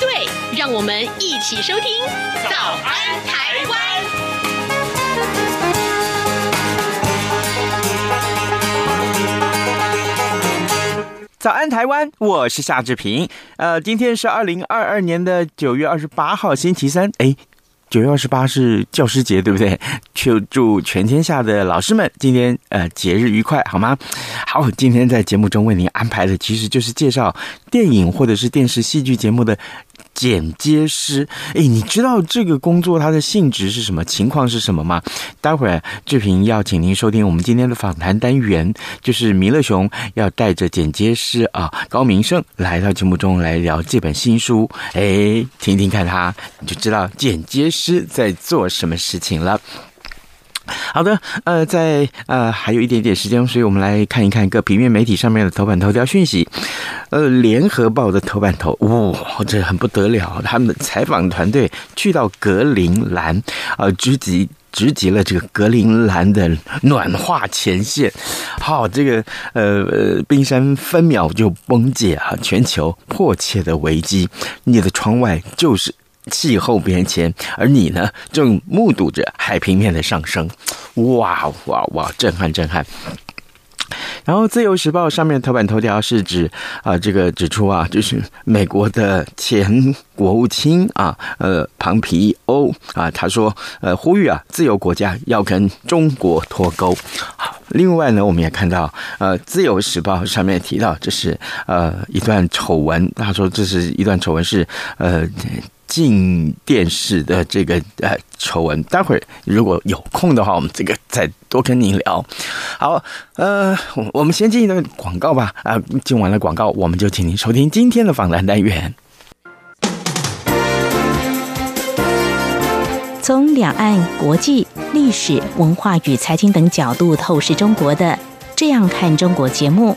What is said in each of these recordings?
对，让我们一起收听《早安台湾》。早安台湾，我是夏志平。呃，今天是二零二二年的九月二十八号，星期三。哎。九月二十八是教师节，对不对？就祝全天下的老师们今天呃节日愉快，好吗？好，今天在节目中为您安排的其实就是介绍电影或者是电视戏剧节目的。剪接师，哎，你知道这个工作它的性质是什么？情况是什么吗？待会儿志平要请您收听我们今天的访谈单元，就是弥勒熊要带着剪接师啊高明胜来到节目中来聊这本新书，哎，听听看他，你就知道剪接师在做什么事情了。好的，呃，在呃还有一点点时间，所以我们来看一看各平面媒体上面的头版头条讯息。呃，联合报的头版头，哇、这很不得了，他们的采访团队去到格陵兰，呃，直击直击了这个格陵兰的暖化前线。好，这个呃冰山分秒就崩解啊，全球迫切的危机，你的窗外就是。气候变迁，而你呢，正目睹着海平面的上升，哇哇哇，震撼震撼！然后《自由时报》上面头版头条是指啊，这个指出啊，就是美国的前国务卿啊，呃，庞皮欧啊，他说，呃，呼吁啊，自由国家要跟中国脱钩。好，另外呢，我们也看到，呃，《自由时报》上面提到，这是呃一段丑闻，他说这是一段丑闻，是呃。进电视的这个呃丑闻，待会儿如果有空的话，我们这个再多跟您聊。好，呃，我们先进一段广告吧。啊、进完了广告，我们就请您收听今天的访谈单元。从两岸、国际、历史文化与财经等角度透视中国的，这样看中国节目。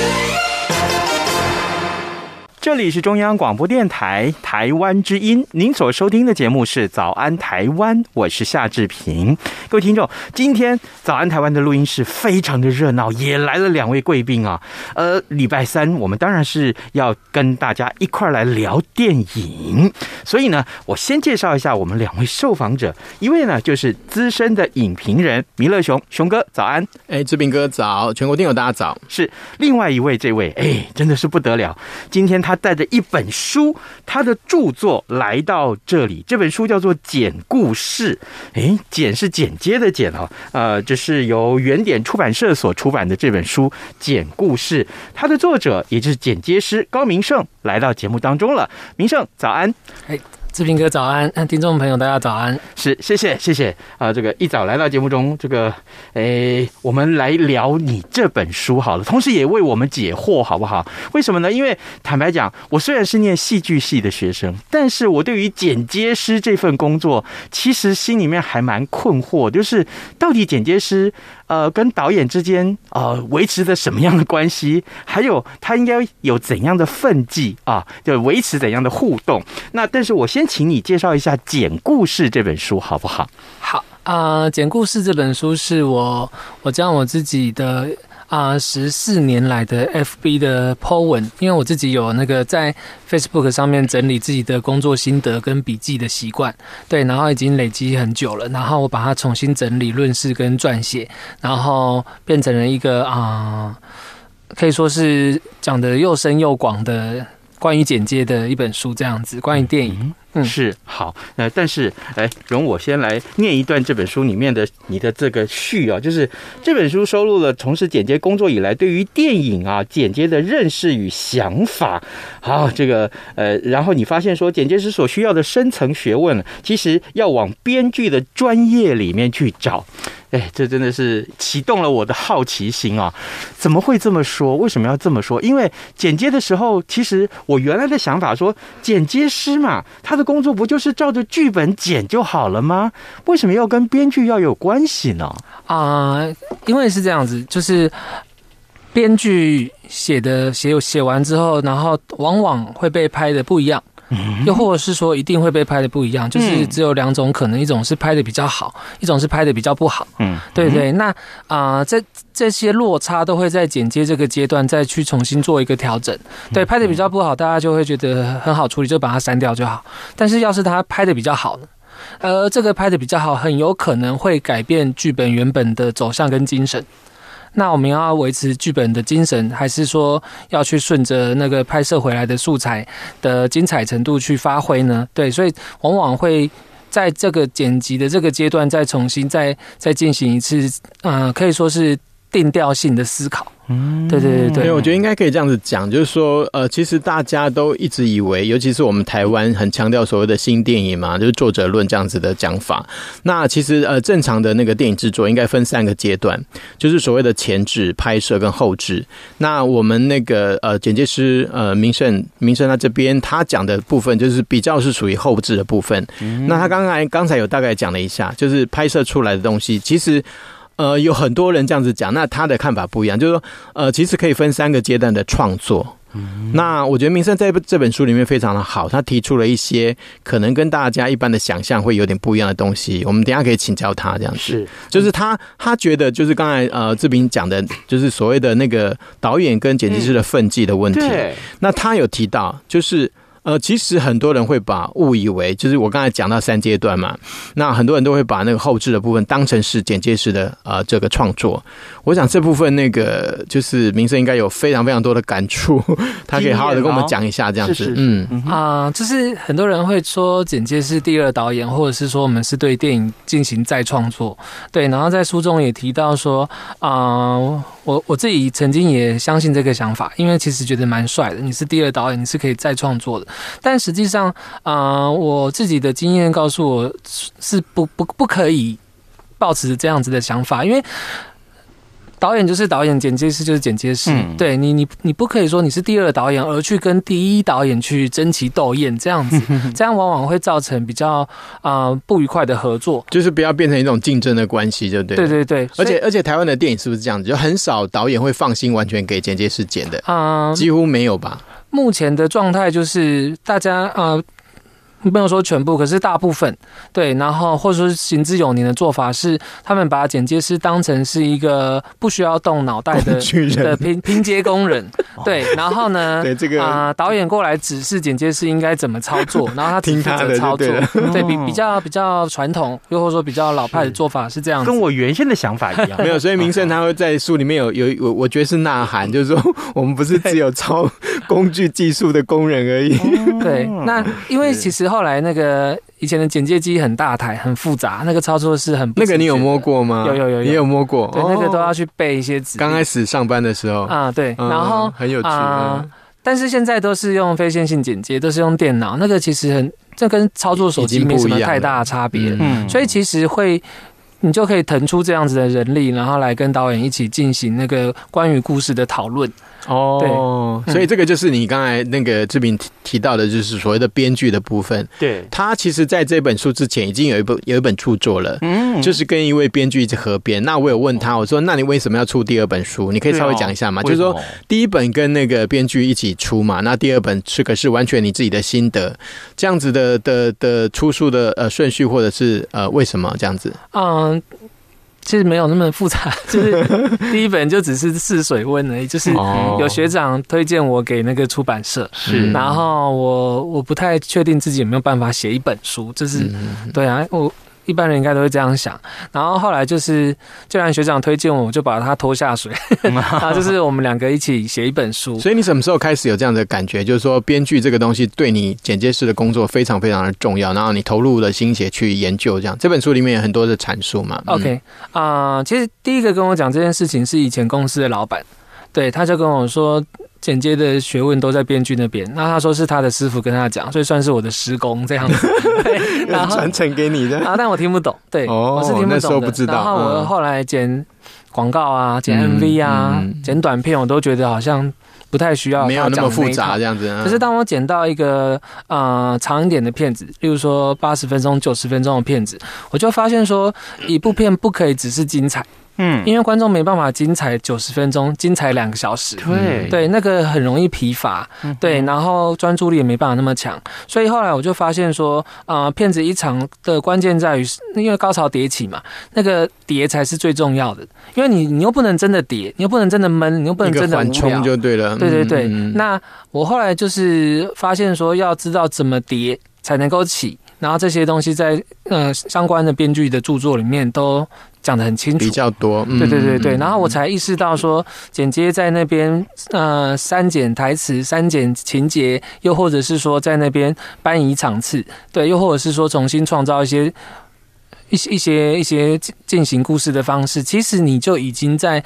这里是中央广播电台台湾之音，您所收听的节目是《早安台湾》，我是夏志平。各位听众，今天《早安台湾》的录音室非常的热闹，也来了两位贵宾啊。呃，礼拜三我们当然是要跟大家一块来聊电影，所以呢，我先介绍一下我们两位受访者，一位呢就是资深的影评人弥勒熊，熊哥早安。哎，志平哥早，全国听友大家早。是另外一位，这位哎，真的是不得了，今天他。他带着一本书，他的著作来到这里。这本书叫做《简故事》，哎，简是简接的简哦，呃，这是由原点出版社所出版的这本书《简故事》。它的作者也就是剪接师高明胜来到节目当中了。明胜，早安！哎，志平哥早安，听众朋友大家早安。是，谢谢，谢谢啊！这个一早来到节目中，这个诶，我们来聊你这本书好了，同时也为我们解惑，好不好？为什么呢？因为坦白讲，我虽然是念戏剧系的学生，但是我对于剪接师这份工作，其实心里面还蛮困惑，就是到底剪接师。呃，跟导演之间啊维持着什么样的关系？还有他应该有怎样的奋际啊？就维持怎样的互动？那但是我先请你介绍一下《简故事》这本书好不好？好啊，简《故事》这本书是我我将我自己的。啊，十四年来的 FB 的 po 文，因为我自己有那个在 Facebook 上面整理自己的工作心得跟笔记的习惯，对，然后已经累积很久了，然后我把它重新整理、论述跟撰写，然后变成了一个啊，可以说是讲的又深又广的关于剪接的一本书，这样子，关于电影。是好，呃，但是，哎，容我先来念一段这本书里面的你的这个序啊，就是这本书收录了从事剪接工作以来对于电影啊剪接的认识与想法。好，这个呃，然后你发现说剪接师所需要的深层学问，其实要往编剧的专业里面去找。哎，这真的是启动了我的好奇心啊！怎么会这么说？为什么要这么说？因为剪接的时候，其实我原来的想法说，剪接师嘛，他的工作不就是照着剧本剪就好了吗？为什么要跟编剧要有关系呢？啊、因为是这样子，就是编剧写的写写完之后，然后往往会被拍的不一样。又或者是说一定会被拍的不一样，就是只有两种可能，一种是拍的比较好，一种是拍的比较不好。嗯，对对。那啊，这这些落差都会在剪接这个阶段再去重新做一个调整。对，拍的比较不好，大家就会觉得很好处理，就把它删掉就好。但是要是他拍的比较好呢？呃，这个拍的比较好，很有可能会改变剧本原本的走向跟精神。那我们要维持剧本的精神，还是说要去顺着那个拍摄回来的素材的精彩程度去发挥呢？对，所以往往会在这个剪辑的这个阶段再重新再再进行一次，嗯、可以说是定调性的思考。嗯，对对对对，对，我觉得应该可以这样子讲，就是说，呃，其实大家都一直以为，尤其是我们台湾很强调所谓的新电影嘛，就是作者论这样子的讲法。那其实呃，正常的那个电影制作应该分三个阶段，就是所谓的前置、拍摄跟后置。那我们那个呃剪接师呃明胜明胜他这边他讲的部分，就是比较是属于后置的部分。嗯、那他刚才刚才有大概讲了一下，就是拍摄出来的东西，其实。呃，有很多人这样子讲，那他的看法不一样，就是说，呃，其实可以分三个阶段的创作。嗯，那我觉得明生在这本书里面非常的好，他提出了一些可能跟大家一般的想象会有点不一样的东西。我们等一下可以请教他这样子，是，就是他他觉得就是刚才呃志平讲的，就是所谓的那个导演跟剪辑师的分际的问题。对，那他有提到就是。呃，其实很多人会把误以为，就是我刚才讲到三阶段嘛，那很多人都会把那个后置的部分当成是剪接式的呃这个创作。我想这部分那个就是民生应该有非常非常多的感触，他可以好好的跟我们讲一下这样子。嗯啊、呃，就是很多人会说剪接是第二导演，或者是说我们是对电影进行再创作。对，然后在书中也提到说啊。呃我我自己曾经也相信这个想法，因为其实觉得蛮帅的。你是第二导演，你是可以再创作的。但实际上，啊、呃，我自己的经验告诉我，是不不不可以抱持这样子的想法，因为。导演就是导演，剪接师就是剪接师。嗯、对你，你你不可以说你是第二导演，而去跟第一导演去争奇斗艳这样子，这样往往会造成比较啊、呃、不愉快的合作。就是不要变成一种竞争的关系，就对。对对对，而且而且台湾的电影是不是这样子？就很少导演会放心完全给剪接师剪的啊，几乎没有吧？目前的状态就是大家啊。没有说全部，可是大部分对，然后或者说行之有年的做法是，他们把剪接师当成是一个不需要动脑袋的 的拼 拼接工人，对，然后呢，对这个啊、呃，导演过来指示剪接师应该怎么操作，然后他听他的操作，对比比较比较传统，又或者说比较老派的做法是这样子，跟我原先的想法一样，没有，所以明胜他会在书里面有有我我觉得是呐喊，就是说我们不是只有操工具技术的工人而已，对，那因为其实。后来那个以前的剪接机很大台，很复杂，那个操作是很。那个你有摸过吗？有有有，也有摸过。对，那个都要去背一些字。刚开始上班的时候啊，对，然后很有趣。但是现在都是用非线性剪接，都是用电脑，那个其实很，这跟操作手机没什么太大的差别。嗯，所以其实会。你就可以腾出这样子的人力，然后来跟导演一起进行那个关于故事的讨论。哦，对，所以这个就是你刚才那个志平提提到的，就是所谓的编剧的部分。对，他其实在这本书之前已经有一本有一本著作了，嗯，就是跟一位编剧一起合编。那我有问他，我说：“那你为什么要出第二本书？你可以稍微讲一下吗？”就是说，第一本跟那个编剧一起出嘛，那第二本是可是完全你自己的心得，这样子的的的出书的呃顺序，或者是呃为什么这样子？嗯。其实没有那么复杂，就是第一本就只是试水温而已，就是有学长推荐我给那个出版社，是，然后我我不太确定自己有没有办法写一本书，就是对啊，我。一般人应该都会这样想，然后后来就是，既然学长推荐我，我就把他拖下水，然 后就是我们两个一起写一本书。所以你什么时候开始有这样的感觉？就是说，编剧这个东西对你剪接师的工作非常非常的重要，然后你投入了心血去研究，这样这本书里面有很多的阐述嘛。OK 啊、呃，其实第一个跟我讲这件事情是以前公司的老板，对，他就跟我说。剪接的学问都在编剧那边，那他说是他的师傅跟他讲，所以算是我的师公这样子，然 后传承给你的啊，但我听不懂，对，哦、我是听不懂的。那时候不知道。然后我后来剪广告啊，剪 MV 啊，剪短片，我都觉得好像不太需要，没有那么复杂这样子。可是当我剪到一个呃长一点的片子，例如说八十分钟、九十分钟的片子，我就发现说，一部片不可以只是精彩。嗯，因为观众没办法精彩九十分钟，精彩两个小时，对。对，那个很容易疲乏，对，然后专注力也没办法那么强，所以后来我就发现说，啊、呃，片子一场的关键在于，因为高潮迭起嘛，那个叠才是最重要的，因为你你又不能真的叠，你又不能真的闷，你又不能真的无聊，缓冲就对了，对对对。嗯、那我后来就是发现说，要知道怎么叠才能够起，然后这些东西在呃相关的编剧的著作里面都。讲的很清楚，比较多，对对对对，然后我才意识到说，剪接在那边，呃，删减台词、删减情节，又或者是说在那边搬移场次，对，又或者是说重新创造一些一些一些一些进行故事的方式，其实你就已经在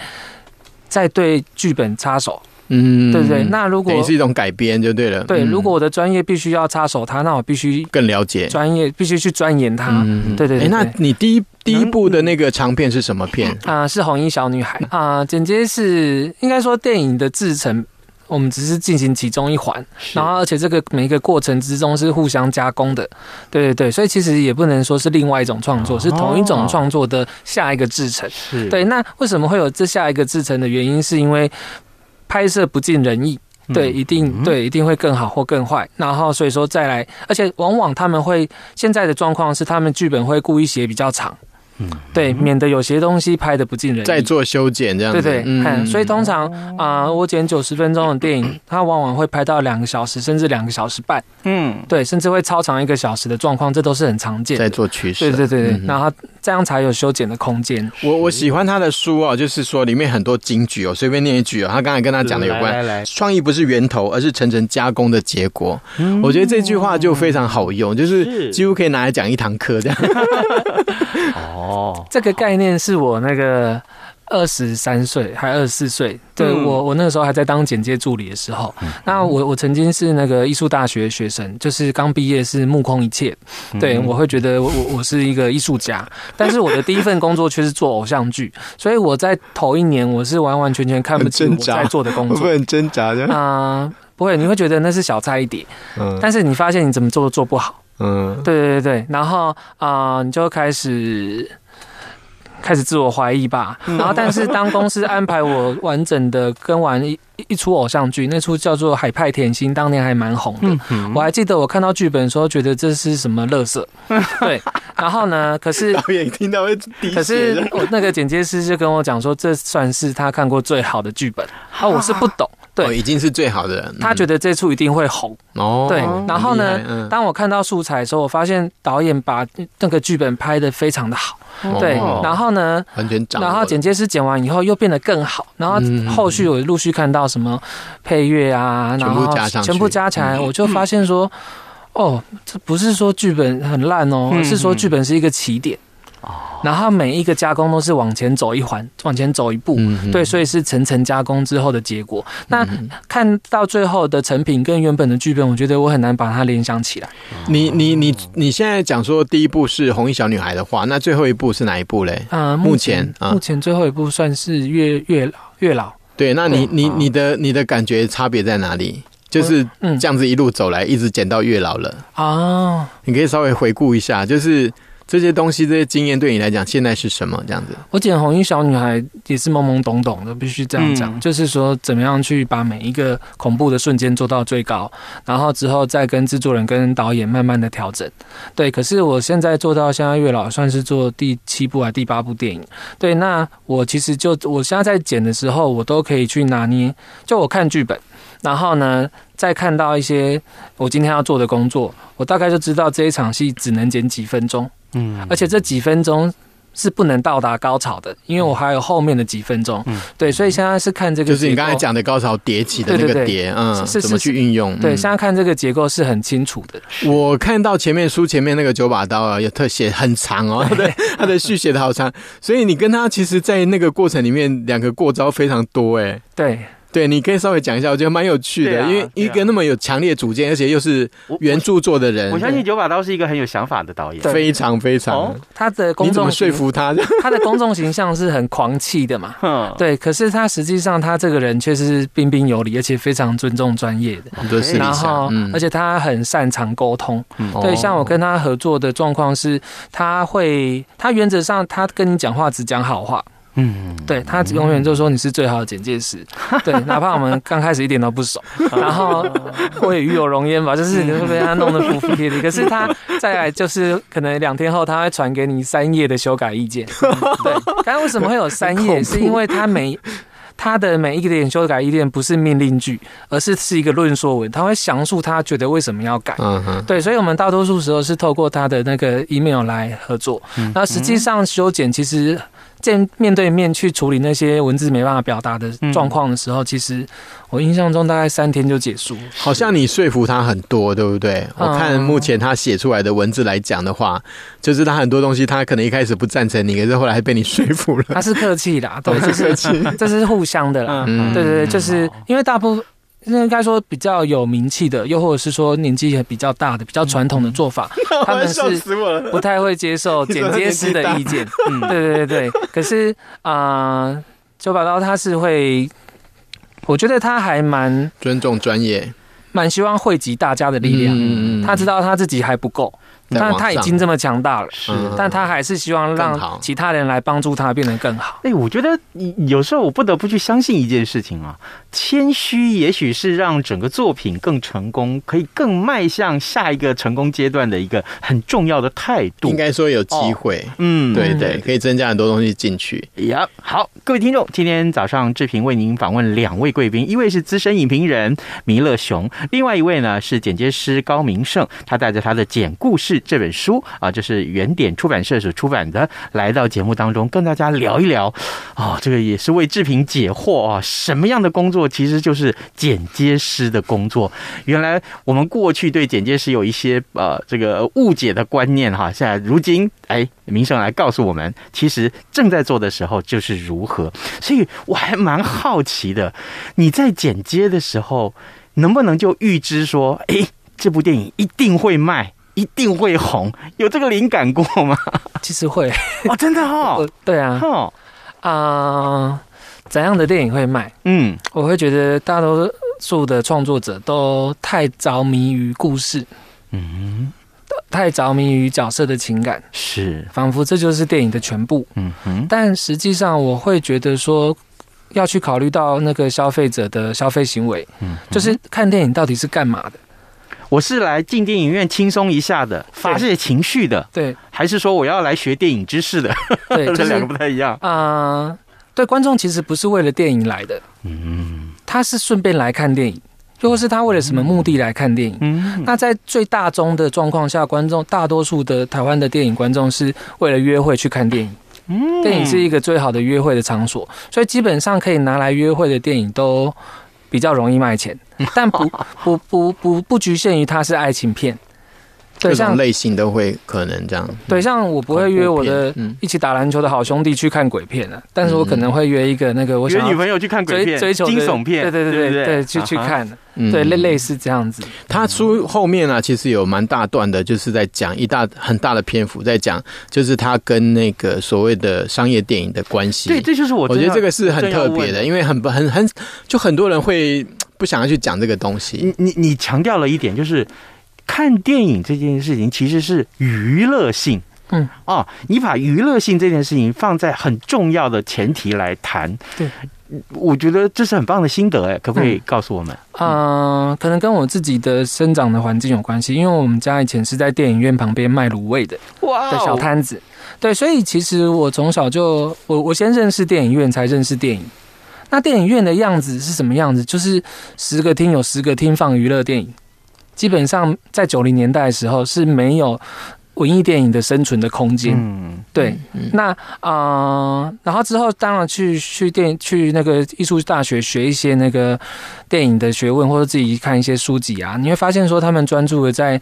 在对剧本插手。嗯，对不对？那如果也是一种改编就对了。对，如果我的专业必须要插手它，那我必须更了解专业，必须去钻研它。嗯，对对对。那你第一第一部的那个长片是什么片 啊？是红衣小女孩 啊。简介是应该说电影的制成，我们只是进行其中一环，然后而且这个每一个过程之中是互相加工的。对对对，所以其实也不能说是另外一种创作，是同一种创作的下一个制成。是。对，那为什么会有这下一个制成的原因？是因为拍摄不尽人意，对，一定对，一定会更好或更坏。然后所以说再来，而且往往他们会现在的状况是，他们剧本会故意写比较长。嗯，对，免得有些东西拍的不尽人意，再做修剪这样子。对对，嗯，所以通常啊、呃，我剪九十分钟的电影，它往往会拍到两个小时，甚至两个小时半。嗯，对，甚至会超长一个小时的状况，这都是很常见的。在做取舍。对对对对，然后这样才有修剪的空间。我我喜欢他的书哦，就是说里面很多金句哦，随便念一句哦。他刚才跟他讲的有关，创意不是源头，而是层层加工的结果。我觉得这句话就非常好用，就是几乎可以拿来讲一堂课这样。哦，这个概念是我那个二十三岁还二十四岁，对，我我那个时候还在当剪接助理的时候，那我我曾经是那个艺术大学学生，就是刚毕业是目空一切，对，我会觉得我我我是一个艺术家，但是我的第一份工作却是做偶像剧，所以我在头一年我是完完全全看不清我在做的工作，会很挣扎的啊，不会，你会觉得那是小菜一碟，嗯，但是你发现你怎么做都做不好。嗯，对对对对，然后啊、呃，你就开始开始自我怀疑吧。然后，但是当公司安排我完整的跟完一一出偶像剧，那出叫做《海派甜心》，当年还蛮红的。我还记得我看到剧本的时候，觉得这是什么乐色。对，然后呢，可是导演听到会，可是我那个剪接师就跟我讲说，这算是他看过最好的剧本。啊，我是不懂。对、哦，已经是最好的人。他觉得这出一定会红哦。对，然后呢，嗯、当我看到素材的时候，我发现导演把那个剧本拍的非常的好。哦、对，然后呢，完全然后剪接师剪完以后又变得更好。然后后续我陆续看到什么配乐啊，然后全部加起来，我就发现说，哦，这不是说剧本很烂哦，而是说剧本是一个起点。然后每一个加工都是往前走一环，往前走一步，嗯对，所以是层层加工之后的结果。那看到最后的成品跟原本的剧本，我觉得我很难把它联想起来。你你你你现在讲说第一部是红衣小女孩的话，那最后一部是哪一部嘞？啊，目前啊目前最后一部算是月月老月老。对，那你你你的你的感觉差别在哪里？就是嗯这样子一路走来，一直减到月老了。啊，你可以稍微回顾一下，就是这些东西、这些经验对你来讲，现在是什么？这样子。我剪红衣小女孩也是懵懵懂懂的，必须这样讲，嗯就是说怎么样去把每一个恐怖的瞬间做到最高，然后之后再跟制作人跟导演慢慢的调整。对，可是我现在做到现在月老算是做第七部还第八部电影。对，那我其实就我现在在剪的时候，我都可以去拿捏，就我看剧本，然后呢，再看到一些我今天要做的工作，我大概就知道这一场戏只能剪几分钟。嗯，而且这几分钟是不能到达高潮的，因为我还有后面的几分钟。嗯对，所以现在是看这个，就是你刚才讲的高潮叠起的那个对对叠，嗯，是是怎么去运用？对，嗯现在看这个结构是很清楚的。我看到前面书前面那个九把刀啊，有特写很长哦，他的他的续写的好长，所以你跟他其实，在那个过程里面，两个过招非常多哎。对，对，你可以稍微讲一下，我觉得蛮有趣的，啊因为一个那么有强烈主见，而且又是原著作的人，我相信九把刀是一个很有想法的导演。非常非常哦。他的公你怎么众说服他？他的公众形象是很狂气的嘛？哼，对，可是他实际上他这个人却是彬彬有礼，而且非常尊重专业的。很多私底然后，，嗯而且他很擅长沟通。对，哦像我跟他合作的状况是，他会，他原则上他跟你讲话只讲好话。嗯，对他永远就说你是最好的简介师，对，哪怕我们刚开始一点都不熟，然后我也与有荣焉吧，就是你会被他弄得服服帖帖。可是他再来就是可能两天后他会传给你三页的修改意见，对，刚刚为什么会有三页？是因为他每他的每一个点修改意见不是命令句，而是是一个论说文，他会详述他觉得为什么要改。嗯哼，对，所以我们大多数时候是透过他的那个 email 来合作。那实际上修剪其实见面对面去处理那些文字没办法表达的状况的时候，其实我印象中大概三天就结束。好像你说服他很多，对不对？嗯我看目前他写出来的文字来讲的话，就是他很多东西他可能一开始不赞成你，可是后来还被你说服了。他是客气啦，对，这是 这是互相的啦。嗯对对对，就是因为大部分。应该说比较有名气的，又或者是说年纪也比较大的、比较传统的做法，他们是不太会接受 剪接师的意见。嗯，对对对对。可是啊、呃，九把刀他是会，我觉得他还蛮尊重专业，蛮希望汇集大家的力量。嗯他知道他自己还不够。但他已经这么强大了，是，但他还是希望让其他人来帮助他变得更好。哎，我觉得有时候我不得不去相信一件事情啊，谦虚也许是让整个作品更成功，可以更迈向下一个成功阶段的一个很重要的态度。应该说有机会，哦、嗯，对对，可以增加很多东西进去。呀，好，各位听众，今天早上志平为您访问两位贵宾，一位是资深影评人弥勒熊，另外一位呢是剪接师高明胜，他带着他的剪故事。这本书啊，就是原点出版社所出版的，来到节目当中跟大家聊一聊啊，这个也是为志平解惑啊，什么样的工作其实就是剪接师的工作。原来我们过去对剪接师有一些呃这个误解的观念哈，现在如今哎，明胜来告诉我们，其实正在做的时候就是如何。所以我还蛮好奇的，你在剪接的时候能不能就预知说，哎，这部电影一定会卖？一定会红，有这个灵感过吗？其实会。哦，真的哦，对啊，哦。啊、呃，怎样的电影会卖？嗯，我会觉得大多数的创作者都太着迷于故事，嗯，太着迷于角色的情感，是。仿佛这就是电影的全部。嗯哼，但实际上我会觉得说，要去考虑到那个消费者的消费行为，嗯，就是看电影到底是干嘛的。我是来进电影院轻松一下的，发泄情绪的，对，还是说我要来学电影知识的？对，这两个不太一样啊、呃。对，观众其实不是为了电影来的，嗯，他是顺便来看电影，又或是他为了什么目的来看电影？嗯，那在最大宗的状况下，观众大多数的台湾的电影观众是为了约会去看电影。嗯，电影是一个最好的约会的场所，所以基本上可以拿来约会的电影都比较容易卖钱。但不 不不不不局限于它是爱情片，对，各种像类型都会可能这样。对，像我不会约我的嗯一起打篮球的好兄弟去看鬼片啊，但是我可能会约一个那个我约女朋友去看鬼片、追追求惊悚片，对对对对对，去去。看，嗯对类类似这样子。他书后面啊，其实有蛮大段的，就是在讲一大很大的篇幅，在讲就是他跟那个所谓的商业电影的关系。对，这就是我我觉得这个是很特别的，因为很很很就很多人会不想要去讲这个东西。你你你强调了一点，就是看电影这件事情其实是娱乐性。嗯，哦，你把娱乐性这件事情放在很重要的前提来谈，对，我觉得这是很棒的心得，哎，可不可以告诉我们？嗯、可能跟我自己的生长的环境有关系，因为我们家以前是在电影院旁边卖卤味的哇的小摊子，对，所以其实我从小就我我先认识电影院，才认识电影。那电影院的样子是什么样子？就是十个厅有十个厅放娱乐电影，基本上在九零年代的时候是没有文艺电影的生存的空间。嗯，对，那啊、呃然后之后当然去去电去那个艺术大学学一些那个电影的学问，或者自己看一些书籍啊，你会发现说他们专注的在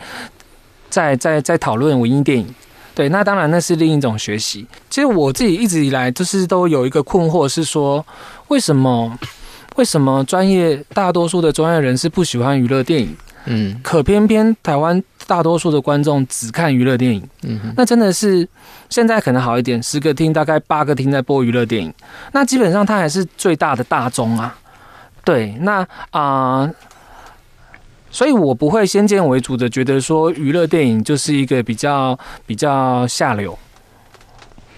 在在在讨论文艺电影。对，那当然那是另一种学习。其实我自己一直以来就是都有一个困惑，是说为什么为什么专业大多数的专业人士不喜欢娱乐电影？嗯。可偏偏台湾大多数的观众只看娱乐电影，嗯哼。那真的是现在可能好一点，十个厅大概八个厅在播娱乐电影，那基本上它还是最大的大宗啊。对，那啊、呃所以我不会先见为主的觉得说娱乐电影就是一个比较比较下流，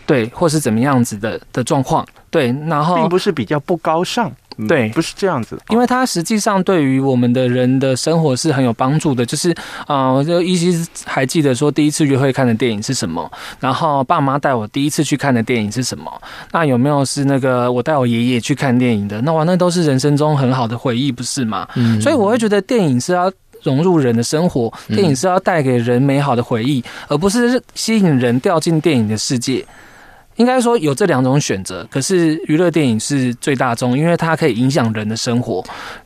对，或是怎么样子的的状况，对，然后并不是比较不高尚，嗯对不是这样子，因为它实际上对于我们的人的生活是很有帮助的。就是，啊、呃，我就依稀还记得说第一次约会看的电影是什么，然后爸妈带我第一次去看的电影是什么。那有没有是那个我带我爷爷去看电影的？那哇，那都是人生中很好的回忆，不是吗？嗯所以我会觉得电影是要融入人的生活，电影是要带给人美好的回忆，而不是吸引人掉进电影的世界。应该说有这两种选择，可是娱乐电影是最大众，因为它可以影响人的生活。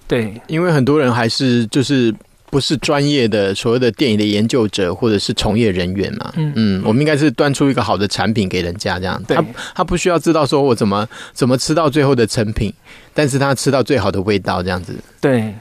对，因为很多人还是就是不是专业的所谓的电影的研究者或者是从业人员嘛，嗯嗯，我们应该是端出一个好的产品给人家，这样，对他他不需要知道说我怎么怎么吃到最后的成品，但是他吃到最好的味道，这样子。对。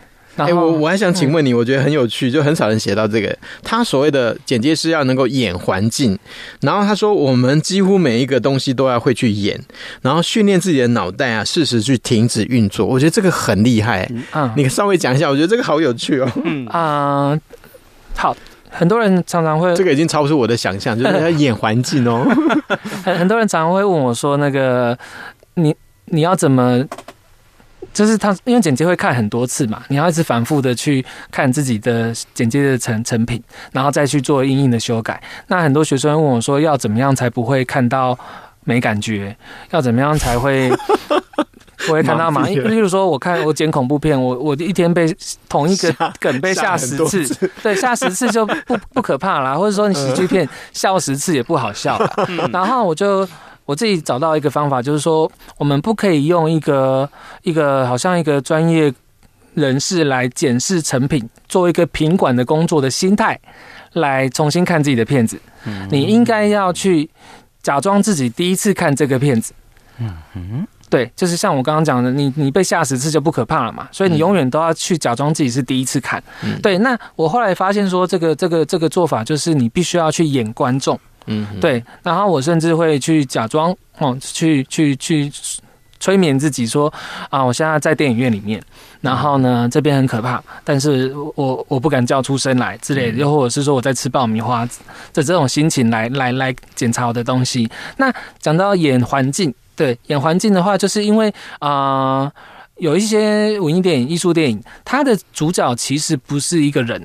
哎、我我还想请问你，我觉得很有趣，就很少人写到这个。他所谓的剪接师要能够演环境，然后他说我们几乎每一个东西都要会去演，然后训练自己的脑袋啊，适时去停止运作。我觉得这个很厉害。嗯你稍微讲一下，我觉得这个好有趣哦。啊、呃好，很多人常常会这个已经超出我的想象，就是要演环境哦。很很多人常常会问我说：“那个你你要怎么？”就是他，因为剪接会看很多次嘛，你要一直反复的去看自己的剪接的成成品，然后再去做硬硬的修改。那很多学生问我说：“要怎么样才不会看到没感觉？要怎么样才会 不会看到嘛？”例如说，我看我剪恐怖片，我我一天被同一个 梗被吓十次，对，吓十次就不不可怕啦。或者说你喜剧片 笑十次也不好笑啦。然后我就。我自己找到一个方法，就是说，我们不可以用一个一个好像一个专业人士来检视成品，做一个品管的工作的心态来重新看自己的片子。你应该要去假装自己第一次看这个片子。嗯嗯，对，就是像我刚刚讲的，你你被吓十次就不可怕了嘛，所以你永远都要去假装自己是第一次看。对，那我后来发现说，这个这个这个做法就是你必须要去演观众。嗯，对，然后我甚至会去假装哦，去去去催眠自己说啊，我现在在电影院里面，然后呢这边很可怕，但是我我不敢叫出声来之类的，又或者是说我在吃爆米花的这种心情来来来检查我的东西。那讲到演环境，对，演环境的话，就是因为啊、呃，有一些文艺电影、艺术电影，它的主角其实不是一个人。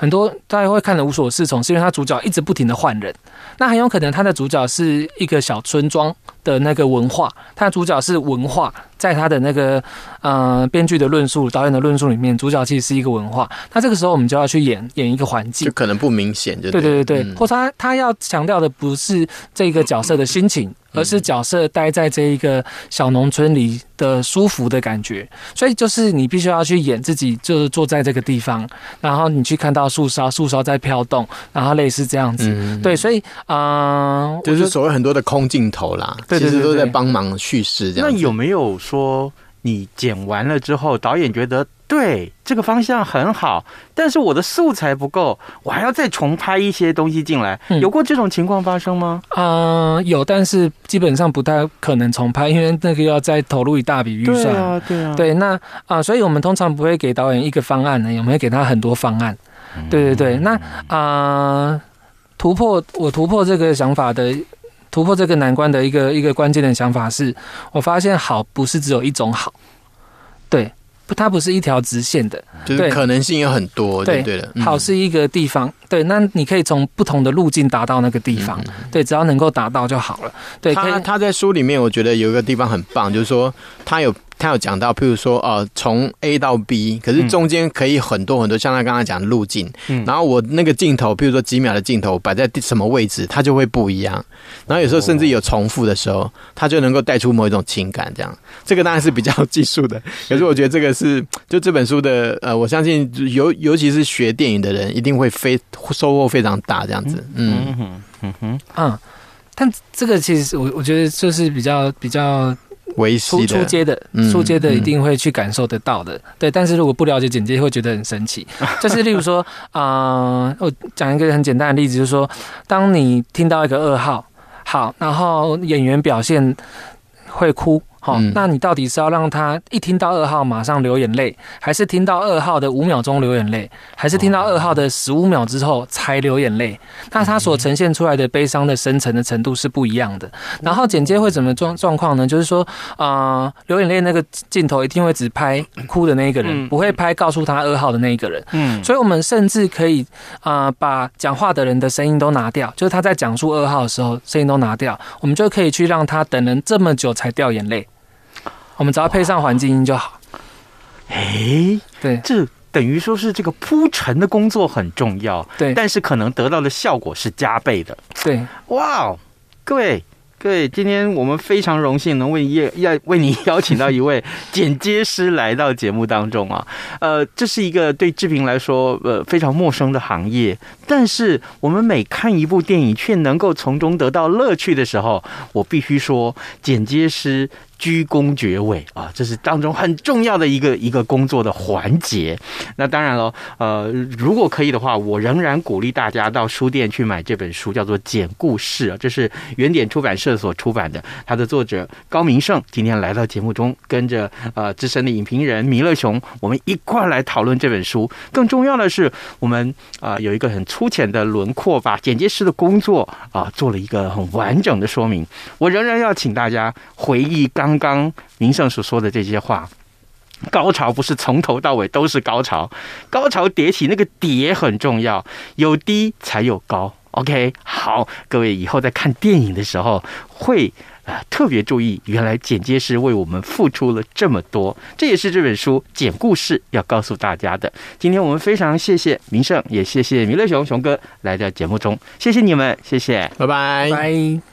很多大家会看的无所适从，是因为他主角一直不停的换人。那很有可能他的主角是一个小村庄的那个文化，他的主角是文化，在他的那个呃编剧的论述、导演的论述里面，主角其实是一个文化。那这个时候我们就要去演演一个环境，就可能不明显，就对对对对，嗯、或他他要强调的不是这个角色的心情，而是角色待在这一个小农村里的舒服的感觉。所以就是你必须要去演自己，就是坐在这个地方，然后你去看到树梢，树梢在飘动，然后类似这样子。嗯、对，所以啊，呃、就是所谓很多的空镜头啦，其实都在帮忙叙事这样。那有没有说你剪完了之后，导演觉得？对，这个方向很好，但是我的素材不够，我还要再重拍一些东西进来。嗯、有过这种情况发生吗？啊、呃，有，但是基本上不太可能重拍，因为那个要再投入一大笔预算。对啊，对啊。对，那啊、呃，所以我们通常不会给导演一个方案呢，我们会给他很多方案。对对对，那啊、呃，突破我突破这个想法的，突破这个难关的一个一个关键的想法是，我发现好不是只有一种好，对。它不是一条直线的，就是可能性有很多，对对的。好是一个地方，对，那你可以从不同的路径达到那个地方，对，只要能够达到就好了。对，他他在书里面，我觉得有一个地方很棒，就是说他有。他有讲到，譬如说，呃，从 A 到 B，可是中间可以很多很多，像他刚刚讲的路径。嗯，然后我那个镜头，譬如说几秒的镜头摆在什么位置，它就会不一样。然后有时候甚至有重复的时候，它就能够带出某一种情感。这样，这个当然是比较技术的。可是我觉得这个是，就这本书的，呃，我相信尤尤其是学电影的人，一定会非收获非常大。这样子，嗯嗯哼嗯哼嗯，但这个其实我我觉得就是比较比较。初初阶的，出街的一定会去感受得到的，对。但是如果不了解剪接，会觉得很神奇。就是例如说，啊、呃，我讲一个很简单的例子，就是说，当你听到一个噩耗，好，然后演员表现会哭。好，那你到底是要让他一听到二号马上流眼泪，还是听到二号的五秒钟流眼泪，还是听到二号的十五秒之后才流眼泪？那他所呈现出来的悲伤的深层的程度是不一样的。然后剪接会怎么状状况呢？就是说，啊、呃，流眼泪那个镜头一定会只拍哭的那一个人，不会拍告诉他二号的那一个人。嗯，所以我们甚至可以啊、呃，把讲话的人的声音都拿掉，就是他在讲述二号的时候声音都拿掉，我们就可以去让他等人这么久才掉眼泪。我们只要配上环境音就好。哎，对，这等于说是这个铺陈的工作很重要，对，但是可能得到的效果是加倍的。对，哇哦，各位。对，今天我们非常荣幸能为邀要为你邀请到一位剪接师来到节目当中啊，呃，这是一个对志平来说呃非常陌生的行业，但是我们每看一部电影却能够从中得到乐趣的时候，我必须说剪接师鞠躬绝尾啊，这是当中很重要的一个一个工作的环节。那当然了，呃，如果可以的话，我仍然鼓励大家到书店去买这本书，叫做《简故事》，这是原点出版社所出版的。它的作者高明胜今天来到节目中，跟着呃资深的影评人弥勒熊，我们一块来讨论这本书。更重要的是，我们啊、有一个很粗浅的轮廓，把剪接师的工作啊、做了一个很完整的说明。我仍然要请大家回忆刚。刚刚明胜所说的这些话，高潮不是从头到尾都是高潮，高潮迭起，那个叠很重要，有低才有高。OK，好，各位以后在看电影的时候会啊、呃、特别注意，原来剪接师为我们付出了这么多，这也是这本书剪故事要告诉大家的。今天我们非常谢谢明胜，也谢谢弥勒熊熊哥来到节目中，谢谢你们，谢谢，拜拜，拜。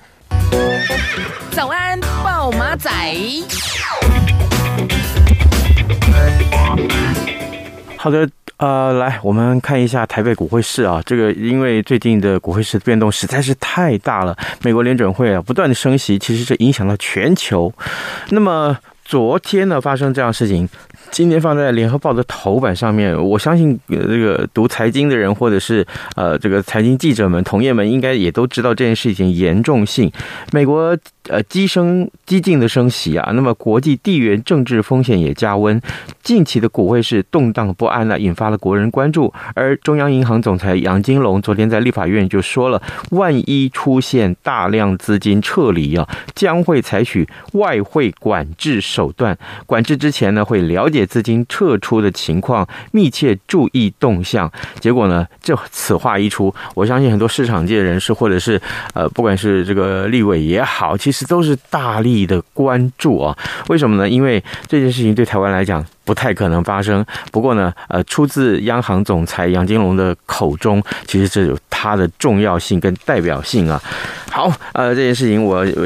早安，报马仔。好的，呃，来，我们看一下台北股汇市啊，这个因为最近的股汇市的变动实在是太大了，美国联准会啊不断的升息，其实这影响到全球。那么昨天呢，发生这样事情。今天放在联合报的头版上面，我相信这个读财经的人或者是呃这个财经记者们、同业们应该也都知道这件事情严重性。美国呃激升激进的升息啊，那么国际地缘政治风险也加温，近期的股汇是动荡不安了，引发了国人关注。而中央银行总裁杨金龙昨天在立法院就说了，万一出现大量资金撤离啊，将会采取外汇管制手段。管制之前呢，会了解。资金撤出的情况，密切注意动向。结果呢，这此话一出，我相信很多市场界人士，或者是呃，不管是这个立委也好，其实都是大力的关注啊。为什么呢？因为这件事情对台湾来讲不太可能发生。不过呢，呃，出自央行总裁杨金龙的口中，其实这有它的重要性跟代表性啊。好，呃，这件事情我我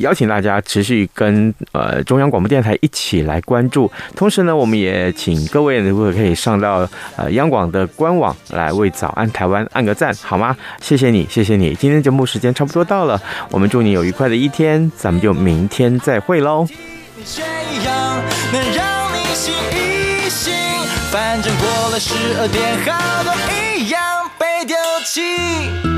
邀请大家持续跟呃中央广播电台一起来关注，同时呢，我们也请各位如果可以上到呃央广的官网来为早安台湾按个赞，好吗？谢谢你，谢谢你。今天节目时间差不多到了，我们祝你有愉快的一天，咱们就明天再会喽。了十二点，好多一样被丢弃。